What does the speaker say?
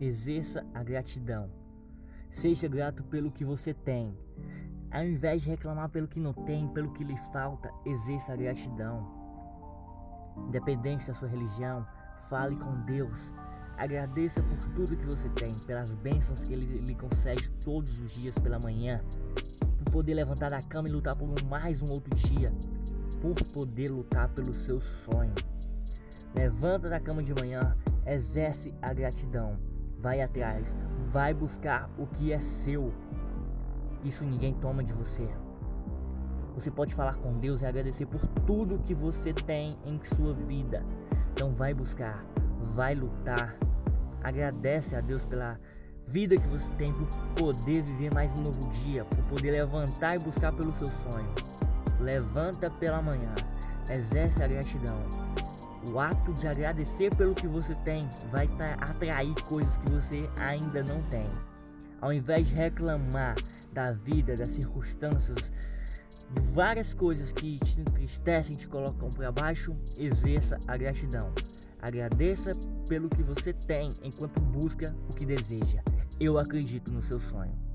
exerça a gratidão. Seja grato pelo que você tem. Ao invés de reclamar pelo que não tem, pelo que lhe falta, exerça a gratidão. Independente da sua religião, fale com Deus. Agradeça por tudo que você tem, pelas bênçãos que Ele lhe concede todos os dias pela manhã, por poder levantar da cama e lutar por mais um outro dia, por poder lutar pelo seu sonho. Levanta da cama de manhã, exerce a gratidão, vai atrás, vai buscar o que é seu. Isso ninguém toma de você. Você pode falar com Deus e agradecer por tudo que você tem em sua vida. Então vai buscar, vai lutar. Agradece a Deus pela vida que você tem, por poder viver mais um novo dia, por poder levantar e buscar pelo seu sonho. Levanta pela manhã, exerce a gratidão. O ato de agradecer pelo que você tem vai atrair coisas que você ainda não tem. Ao invés de reclamar da vida, das circunstâncias, de várias coisas que te entristecem, te colocam para baixo, exerça a gratidão. Agradeça pelo que você tem enquanto busca o que deseja. Eu acredito no seu sonho.